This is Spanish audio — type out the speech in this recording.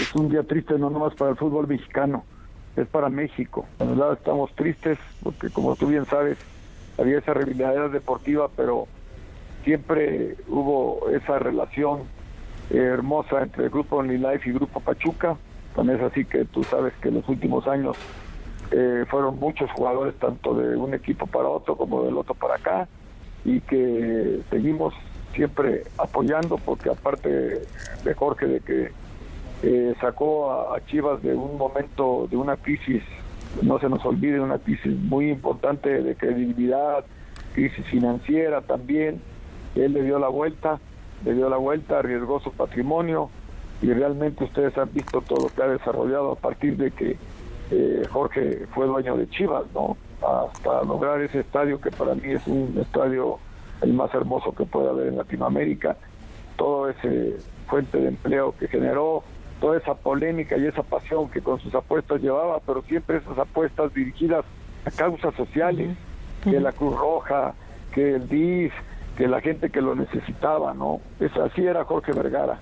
es un día triste no nomás para el fútbol mexicano, es para México. Verdad estamos tristes porque como tú bien sabes, había esa rivalidad deportiva, pero siempre hubo esa relación hermosa entre el Grupo OnlyLife y Grupo Pachuca. También es así que tú sabes que en los últimos años eh, fueron muchos jugadores, tanto de un equipo para otro como del otro para acá, y que seguimos siempre apoyando, porque aparte de Jorge, de que sacó a, Chivas de un momento, de una crisis, no se nos olvide, una crisis muy importante de credibilidad, crisis financiera también, él le dio la vuelta, le dio la vuelta, arriesgó su patrimonio y realmente ustedes han visto todo lo que ha desarrollado a partir de que eh, Jorge fue dueño de Chivas, ¿no? Hasta lograr ese estadio que para mí es un estadio el más hermoso que puede haber en Latinoamérica, todo ese fuente de empleo que generó, toda esa polémica y esa pasión que con sus apuestas llevaba, pero siempre esas apuestas dirigidas a causas sociales, que la Cruz Roja, que el DIF, que la gente que lo necesitaba, ¿no? Es así era Jorge Vergara.